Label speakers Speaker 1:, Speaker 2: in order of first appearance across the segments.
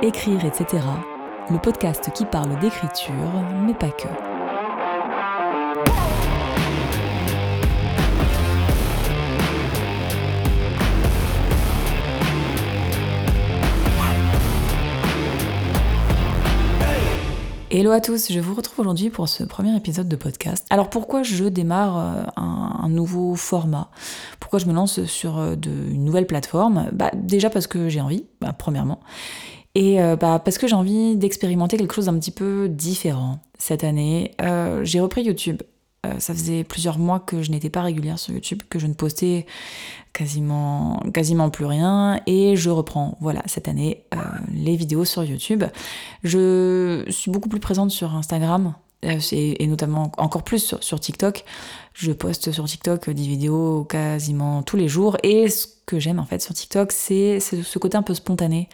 Speaker 1: Écrire, etc. Le podcast qui parle d'écriture, mais pas que. Hello à tous, je vous retrouve aujourd'hui pour ce premier épisode de podcast. Alors pourquoi je démarre euh, un, nouveau format? Pourquoi je me lance sur euh, une nouvelle plateforme? Bah, Déjà parce que j'ai envie, bah, premièrement. Et euh, bah, parce que j'ai envie d'expérimenter quelque chose d'un petit peu différent cette année. j'ai repris YouTube euh, ça faisait plusieurs mois que je n'étais pas régulière sur YouTube, que je ne postais quasiment, quasiment plus rien. Et je reprends, voilà, cette année, euh, les vidéos sur YouTube. Je suis beaucoup plus présente sur Instagram. Euh, et, notamment encore plus sur, TikTok. Je poste sur TikTok des vidéos quasiment tous les jours. Et que j'aime en fait sur TikTok, c'est ce côté un peu spontané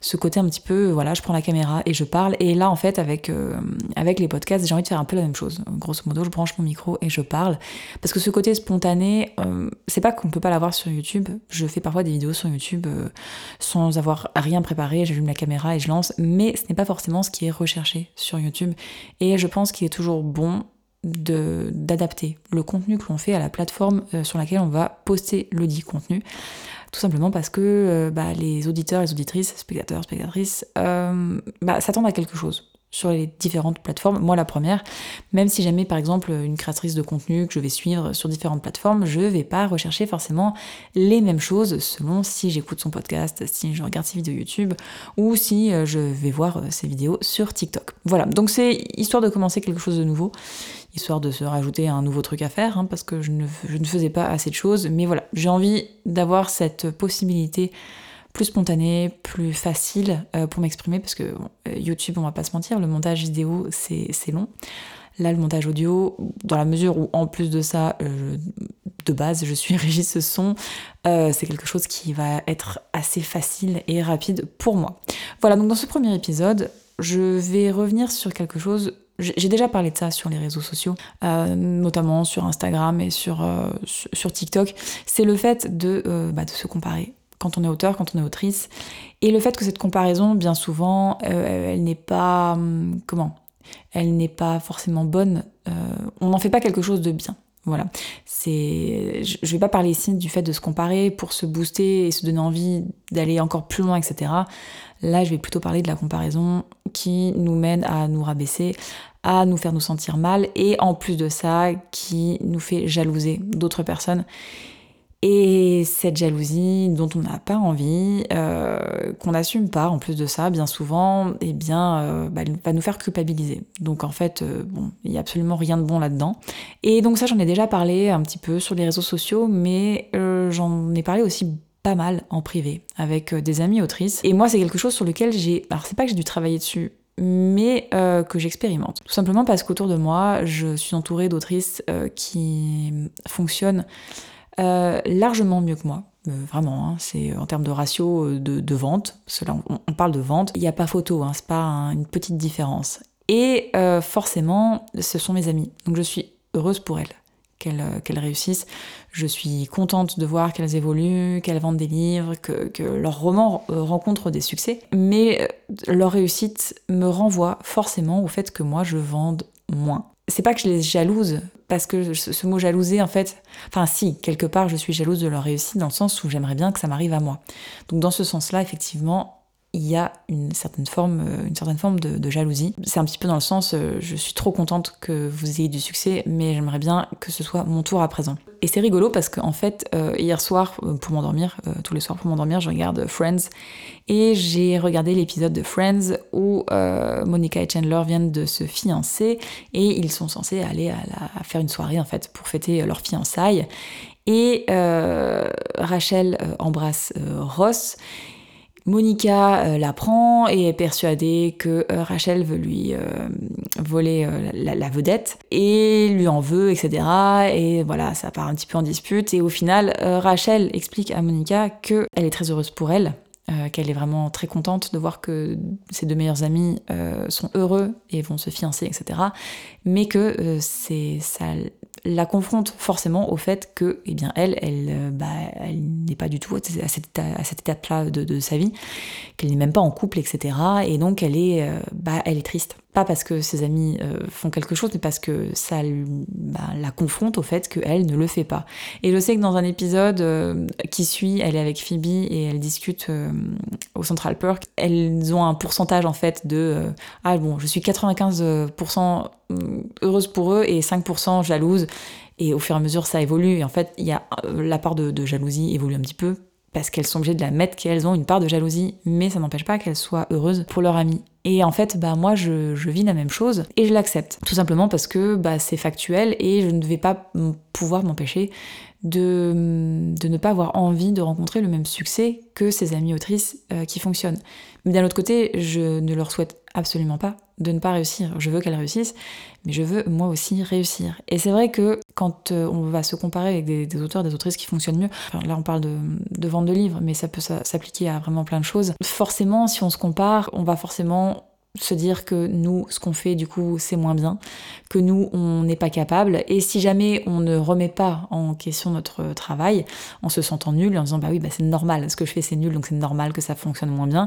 Speaker 1: ce côté un petit peu, voilà, je prends la caméra et je parle. Et là, en fait, avec, euh, avec les podcasts, j'ai envie de faire un peu la même chose. Grosso modo, je branche mon micro et je parle. Parce que ce côté spontané, euh, c'est pas qu'on peut pas l'avoir sur YouTube. Je fais parfois des vidéos sur YouTube euh, sans avoir rien préparé. J'allume la caméra et je lance. Mais ce n'est pas forcément ce qui est recherché sur YouTube. Et je pense qu'il est toujours bon d'adapter le contenu que l'on fait à la plateforme sur laquelle on va poster le dit contenu. Tout simplement parce que euh, bah, les auditeurs, les auditrices, spectateurs, spectatrices euh, bah, s'attendent à quelque chose sur les différentes plateformes. Moi, la première, même si jamais par exemple une créatrice de contenu que je vais suivre sur différentes plateformes, je vais pas rechercher forcément les mêmes choses selon si j'écoute son podcast, si je regarde ses vidéos YouTube ou si euh, je vais voir ses vidéos sur TikTok. Voilà, donc c'est histoire de commencer quelque chose de nouveau histoire de se rajouter un nouveau truc à faire, hein, parce que je ne, faisais pas assez de choses. Mais voilà, j'ai envie d'avoir cette possibilité plus spontanée, plus facile euh, pour m'exprimer, parce que euh, YouTube, on va pas se mentir, le montage vidéo, c'est long. Là, le montage audio, dans la mesure où, en plus de ça, euh, de base, je suis régisse son, c'est quelque chose qui va être assez facile et rapide pour moi. Voilà, donc dans ce premier épisode, je vais revenir sur quelque chose j'ai déjà parlé de ça sur les réseaux sociaux, notamment sur Instagram et sur, sur TikTok. C'est le fait de, bah, de se comparer quand on est auteur, quand on est autrice. Et le fait que cette comparaison, bien souvent, elle n'est pas. Hum, comment? Elle n'est pas forcément bonne. on n'en fait pas quelque chose de bien. Voilà. C'est, je vais pas parler ici du fait de se comparer pour se booster et se donner envie d'aller encore plus loin, etc. Là, je vais plutôt parler de la comparaison qui nous mène à nous rabaisser, à nous faire nous sentir mal et en plus de ça qui nous fait jalouser d'autres personnes. Et cette jalousie dont on n'a pas envie, euh, qu'on n'assume pas en plus de ça, bien souvent, eh bien, euh, bah, va nous faire culpabiliser. Donc en fait, euh, bon, il n'y a absolument rien de bon là-dedans. Et donc ça, j'en ai déjà parlé un petit peu sur les réseaux sociaux, mais j'en ai parlé aussi pas mal en privé avec des amis autrices. Et moi, c'est quelque chose sur lequel j'ai... Alors c'est pas que j'ai dû travailler dessus, mais euh, que j'expérimente. Tout simplement parce qu'autour de moi, je suis entourée d'autrices euh, qui fonctionnent euh, largement mieux que moi. vraiment, hein, c'est en termes de ratio de, vente, cela, on, parle de vente, il n'y a pas photo, hein, c'est pas une petite différence. Et forcément, ce sont mes amis, donc je suis heureuse pour elles. Euh, qu'elles réussissent. Je suis contente de voir qu'elles évoluent, qu'elles vendent des livres, que, leurs romans euh, rencontrent des succès. Mais euh, leur réussite me renvoie forcément au fait que moi je vende moins. C'est pas que je les jalouse, parce que ce mot jalouser, en fait, enfin si, quelque part je suis jalouse de leur réussite dans le sens où j'aimerais bien que ça m'arrive à moi. Donc dans ce sens-là, effectivement, il y a une certaine forme, euh, une certaine forme de, jalousie. C'est un petit peu dans le sens, euh, je suis trop contente que vous ayez du succès, mais j'aimerais bien que ce soit mon tour à présent. Et c'est rigolo parce qu'en fait, euh, hier soir, pour m'endormir, tous les soirs pour m'endormir, je regarde Friends, et j'ai regardé l'épisode de Friends où Monica et Chandler viennent de se fiancer, et ils sont censés aller faire une soirée en fait pour fêter leur fiançailles. Et Rachel embrasse Ross. Monica euh, la prend et est persuadée que euh, Rachel veut lui euh, voler la, vedette et lui en veut, etc. Et voilà, ça part un petit peu en dispute. Et au final, Rachel explique à Monica qu'elle est très heureuse pour elle, qu'elle est vraiment très contente de voir que ses deux meilleurs amis sont heureux et vont se fiancer, etc. Mais que c'est ça la confronte forcément au fait que, eh bien, elle, elle, bah, elle n'est pas du tout à cette, étape-là de, sa vie, qu'elle n'est même pas en couple, etc. Et donc elle est, euh, bah, elle est triste. Pas parce que ses amis euh, font quelque chose, mais parce que ça bah, la confronte au fait qu'elle ne le fait pas. Et je sais que dans un épisode euh, qui suit, elle est avec Phoebe et elle discute au Central Perk. Elles ont un pourcentage en fait de ah bon, je suis 95% heureuse pour eux et 5% jalouse. Et au fur et à mesure, ça évolue. Et en fait, il y a euh, la part de, jalousie évolue un petit peu parce qu'elles sont obligées de la mettre qu'elles ont une part de jalousie, mais ça n'empêche pas qu'elles soient heureuses pour leur ami. Et en fait, bah moi, je, vis la même chose et je l'accepte, tout simplement parce que bah, c'est factuel et je ne vais pas pouvoir m'empêcher de, de, ne pas avoir envie de rencontrer le même succès que ces amies autrices euh, qui fonctionnent. Mais d'un autre côté, je ne leur souhaite absolument pas de ne pas réussir. Je veux qu'elles réussissent, mais je veux moi aussi réussir. Et c'est vrai que quand euh, on va se comparer avec des, auteurs, des autrices qui fonctionnent mieux, là on parle de vente de livres, mais ça peut s'appliquer à vraiment plein de choses. Forcément, si on se compare, on va forcément se dire que nous, ce qu'on fait, du coup, c'est moins bien, que nous, on n'est pas capable. Et si jamais on ne remet pas en question notre travail, en se sentant nul, en disant bah oui, bah c'est normal, ce que je fais c'est nul, donc c'est normal que ça fonctionne moins bien.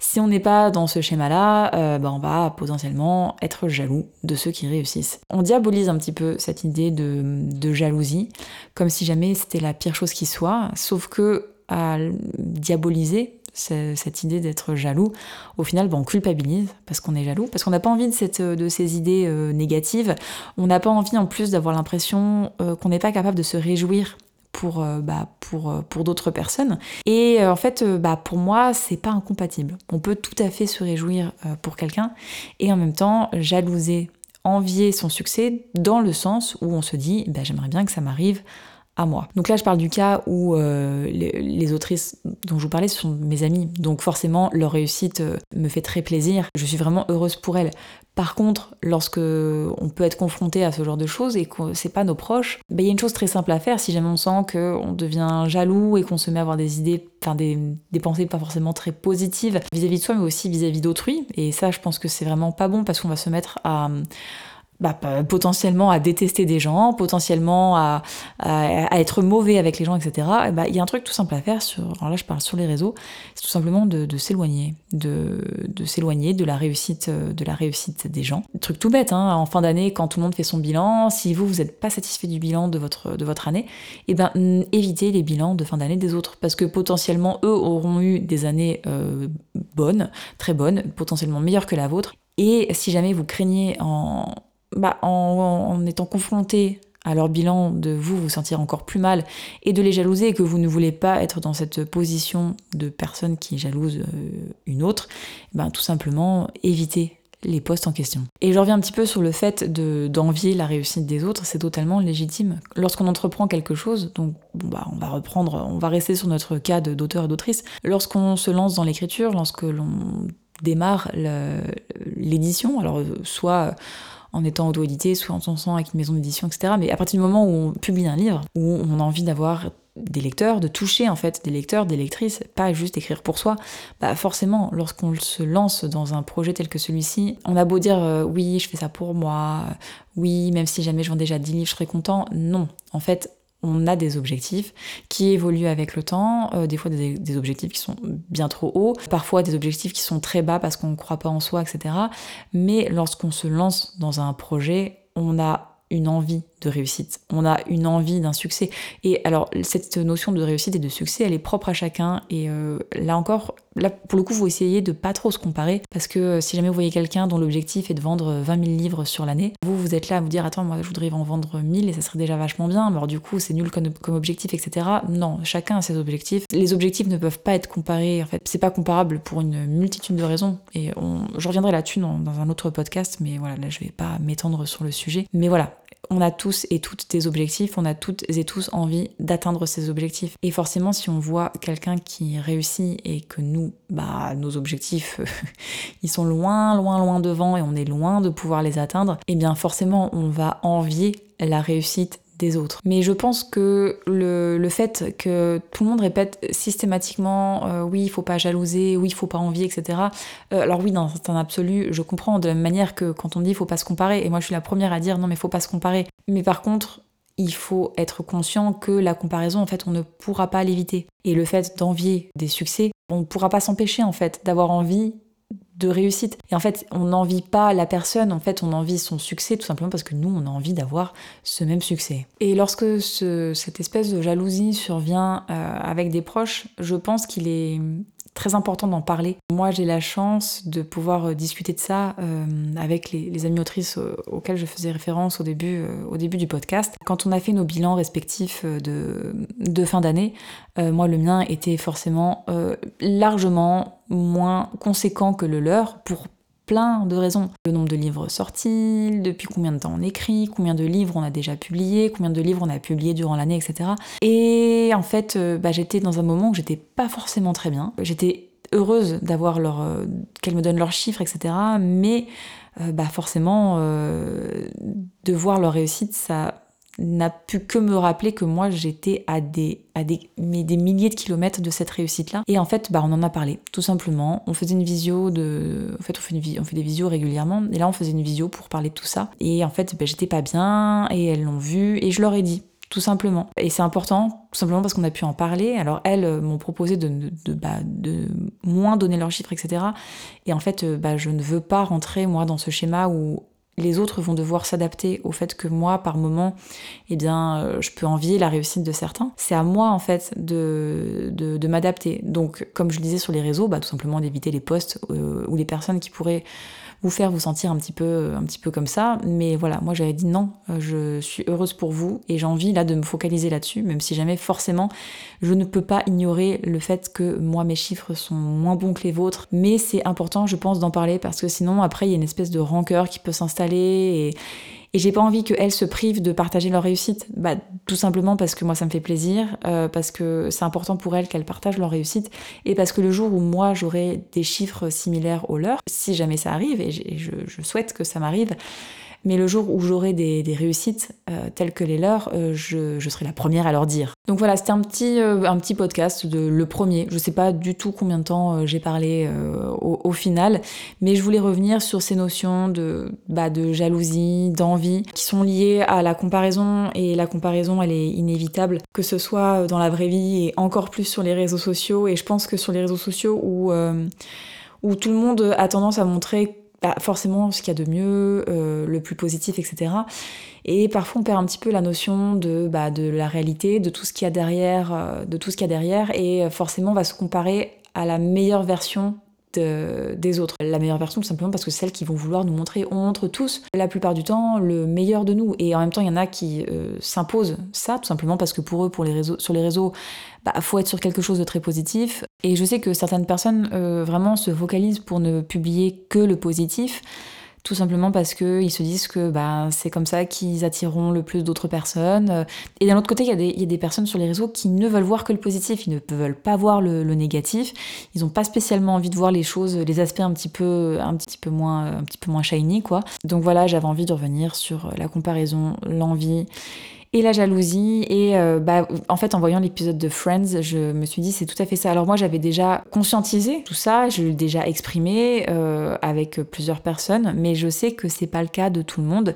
Speaker 1: Si on n'est pas dans ce schéma-là, euh, bah on va potentiellement être jaloux de ceux qui réussissent. On diabolise un petit peu cette idée de, de jalousie, comme si jamais c'était la pire chose qui soit, sauf que à diaboliser, cette idée d'être jaloux, au final, on culpabilise parce qu'on est jaloux, parce qu'on n'a pas envie de, cette, de ces idées euh, négatives. On n'a pas envie en plus d'avoir l'impression euh, qu'on n'est pas capable de se réjouir pour, euh, bah, pour, pour d'autres personnes. Et en fait, bah, pour moi, c'est pas incompatible. On peut tout à fait se réjouir pour quelqu'un et en même temps jalouser, envier son succès dans le sens où on se dit bah, j'aimerais bien que ça m'arrive moi. Donc là, je parle du cas où euh, les, autrices dont je vous parlais, sont mes amies. Donc forcément, leur réussite euh, me fait très plaisir. Je suis vraiment heureuse pour elles. Par contre, lorsque on peut être confronté à ce genre de choses et que c'est pas nos proches, ben, il y a une chose très simple à faire. Si jamais on sent qu'on devient jaloux et qu'on se met à avoir des idées, enfin des, pensées pas forcément très positives vis-à-vis de soi, mais aussi vis à -vis d'autrui. Et ça, je pense que c'est vraiment pas bon parce qu'on va se mettre à bah, potentiellement à détester des gens, potentiellement à, à, être mauvais avec les gens, etc. Bah, il y a un truc tout simple à faire, sur, alors là je parle sur les réseaux, c'est tout simplement de, s'éloigner, de, de s'éloigner de la réussite de la réussite des gens. Truc tout bête, hein, en fin d'année, quand tout le monde fait son bilan, si vous, vous n'êtes pas satisfait du bilan de votre, de votre année, et eh ben évitez les bilans de fin d'année des autres, parce que potentiellement eux auront eu des années euh, bonnes, très bonnes, potentiellement meilleures que la vôtre, et si jamais vous craignez en bah, en, étant confronté à leur bilan, de vous vous sentir encore plus mal et de les jalouser et que vous ne voulez pas être dans cette position de personne qui jalouse euh, une autre, ben, tout simplement éviter les postes en question. Et je reviens un petit peu sur le fait d'envier la réussite des autres, c'est totalement légitime. Lorsqu'on entreprend quelque chose, donc bon bah on va reprendre, on va rester sur notre cas d'auteur et d'autrice, lorsqu'on se lance dans l'écriture, lorsque l'on démarre l'édition, alors soit en étant auto-édité, soit en s'en avec une maison d'édition, etc. Mais à partir du moment où on publie un livre, où on a envie d'avoir des lecteurs, de toucher en fait des lecteurs, des lectrices, pas juste écrire pour soi, bah forcément, lorsqu'on se lance dans un projet tel que celui-ci, on a beau dire euh, oui, je fais ça pour moi, oui, même si jamais je vends déjà 10 livres, je serais content. Non, en fait, on a des objectifs qui évoluent avec le temps, euh, des fois des, objectifs qui sont bien trop hauts, parfois des objectifs qui sont très bas parce qu'on ne croit pas en soi, etc. Mais lorsqu'on se lance dans un projet, on a une envie de réussite, on a une envie d'un succès. Et alors, cette notion de réussite et de succès, elle est propre à chacun. Et euh, là encore, là, pour le coup, vous essayez de pas trop se comparer, parce que euh, si jamais vous voyez quelqu'un dont l'objectif est de vendre 20 000 livres sur l'année, vous, vous êtes là à vous dire, attends, moi, je voudrais en vendre 1000 et ça serait déjà vachement bien, alors du coup, c'est nul comme, comme, objectif, etc. Non, chacun a ses objectifs. Les objectifs ne peuvent pas être comparés, en fait, c'est pas comparable pour une multitude de raisons. Et on, je reviendrai là-dessus dans, dans un autre podcast, mais voilà, là, je vais pas m'étendre sur le sujet. Mais voilà, on a tous et toutes des objectifs, on a toutes et tous envie d'atteindre ces objectifs. Et forcément, si on voit quelqu'un qui réussit et que nous, bah, nos objectifs, ils sont loin, loin, loin devant et on est loin de pouvoir les atteindre, eh bien forcément, on va envier la réussite autres. Mais je pense que le, fait que tout le monde répète systématiquement euh, oui, il faut pas jalouser, oui, il faut pas envier, etc. Euh, alors oui, dans un absolu, je comprends de la même manière que quand on dit il faut pas se comparer, et moi je suis la première à dire non mais il faut pas se comparer. Mais par contre, il faut être conscient que la comparaison, en fait, on ne pourra pas l'éviter. Et le fait d'envier des succès, on ne pourra pas s'empêcher, en fait, d'avoir envie de réussite. Et en fait, on n'envie pas la personne, en fait, on envie son succès tout simplement parce que nous, on a envie d'avoir ce même succès. Et lorsque cette espèce de jalousie survient euh, avec des proches, je pense qu'il est très important d'en parler. Moi, j'ai la chance de pouvoir euh, discuter de ça euh, avec les, amis autrices euh, auxquelles je faisais référence au début, au début du podcast. Quand on a fait nos bilans respectifs de, de fin d'année, moi, le mien était forcément largement moins conséquent que le leur pour de raisons. Le nombre de livres sortis, depuis combien de temps on écrit, combien de livres on a déjà publié, combien de livres on a publié durant l'année, etc. Et en fait, euh, bah, j'étais dans un moment où j'étais pas forcément très bien. J'étais heureuse d'avoir leur, euh, qu'elles me donnent leurs chiffres, etc. Mais euh, bah forcément, de voir leur réussite, ça n'a pu que me rappeler que moi j'étais à des à des, des milliers de kilomètres de cette réussite là et en fait bah on en a parlé tout simplement on faisait une visio de en fait on fait, une, on fait des visios régulièrement et là on faisait une visio pour parler de tout ça et en fait bah, j'étais pas bien et elles l'ont vu et je leur ai dit tout simplement. Et c'est important, tout simplement parce qu'on a pu en parler. Alors elles euh, m'ont proposé de, de, bah, de, moins donner leurs chiffres, etc. Et en fait, euh, bah, je ne veux pas rentrer, moi, dans ce schéma où les autres vont devoir s'adapter au fait que moi, par moment, eh bien, euh, je peux envier la réussite de certains. C'est à moi, en fait, de, de, m'adapter. Donc, comme je le disais sur les réseaux, bah, tout simplement d'éviter les posts euh, ou les personnes qui pourraient vous faire vous sentir un petit peu, un petit peu comme ça. Mais voilà, moi j'avais dit non, euh, je suis heureuse pour vous et j'ai envie là de me focaliser là-dessus, même si jamais forcément je ne peux pas ignorer le fait que moi mes chiffres sont moins bons que les vôtres. Mais c'est important, je pense, d'en parler parce que sinon après il y a une espèce de rancœur qui peut s'installer et et j'ai pas envie qu'elles se privent de partager leur réussite. Bah, tout simplement parce que moi ça me fait plaisir, euh, parce que c'est important pour elles qu'elles partagent leur réussite, et parce que le jour où moi j'aurai des chiffres similaires aux leurs, si jamais ça arrive, et je, je souhaite que ça m'arrive, mais le jour où j'aurai des, réussites euh, telles que les leurs, euh, je, serai la première à leur dire. Donc voilà, c'était un petit, euh, un petit podcast, de, le premier. Je sais pas du tout combien de temps j'ai parlé au, final, mais je voulais revenir sur ces notions de, bah, de jalousie, d'envie, qui sont liées à la comparaison, et la comparaison, elle est inévitable, que ce soit dans la vraie vie et encore plus sur les réseaux sociaux, et je pense que sur les réseaux sociaux où, où tout le monde a tendance à montrer forcément ce qu'il y a de mieux, euh, le plus positif, etc. Et parfois on perd un petit peu la notion de, bah, de la réalité, de tout ce qu'il y a derrière, euh, de tout ce qu'il y a derrière, et forcément on va se comparer à la meilleure version des autres. La meilleure version tout simplement parce que celles qui vont vouloir nous montrer, on montre tous la plupart du temps le meilleur de nous. Et en même temps, il y en a qui euh, s'imposent ça tout simplement parce que pour eux, les réseaux, sur les réseaux, bah, faut être sur quelque chose de très positif. Et je sais que certaines personnes euh, vraiment se focalisent pour ne publier que le positif tout simplement parce qu'ils se disent que bah, c'est comme ça qu'ils attireront le plus d'autres personnes. Et d'un autre côté, il y, a des, personnes sur les réseaux qui ne veulent voir que le positif, ils ne veulent pas voir le, négatif, ils n'ont pas spécialement envie de voir les choses, les aspects un petit peu, un petit peu, moins, un petit peu moins shiny, quoi. Donc voilà, j'avais envie de revenir sur la comparaison, l'envie et la jalousie. Et euh, bah, en fait, en voyant l'épisode de Friends, je me suis dit c'est tout à fait ça. Alors moi, j'avais déjà conscientisé tout ça, je l'ai déjà exprimé euh, avec plusieurs personnes, mais je sais que c'est pas le cas de tout le monde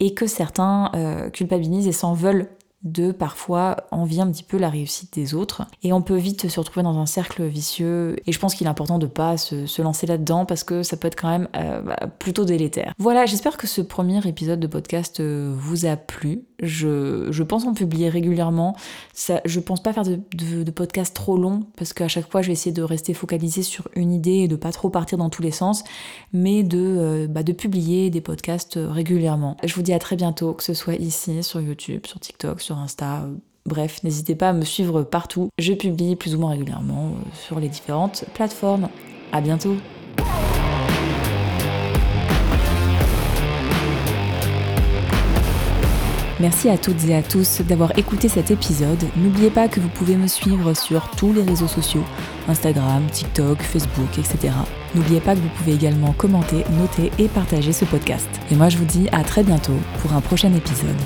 Speaker 1: et que certains euh, culpabilisent et s'en veulent de parfois envier un petit peu la réussite des autres. Et on peut vite se retrouver dans un cercle vicieux. Et je pense qu'il est important de pas se, lancer là-dedans parce que ça peut être quand même euh, bah, plutôt délétère. Voilà, j'espère que ce premier épisode de podcast euh, vous a plu. Je, pense en publier régulièrement. Ça, je pense pas faire de, de, podcast trop long parce qu'à chaque fois je vais essayer de rester focalisé sur une idée et de pas trop partir dans tous les sens, mais de, euh, bah, de publier des podcasts régulièrement. Je vous dis à très bientôt, que ce soit ici, sur YouTube, sur TikTok, sur Insta. Euh, bref, n'hésitez pas à me suivre partout. Je publie plus ou moins régulièrement euh, sur les différentes plateformes. À bientôt. Merci à toutes et à tous d'avoir écouté cet épisode. N'oubliez pas que vous pouvez me suivre sur tous les réseaux sociaux, Instagram, TikTok, Facebook, etc. N'oubliez pas que vous pouvez également commenter, noter et partager ce podcast. Et moi je vous dis à très bientôt pour un prochain épisode.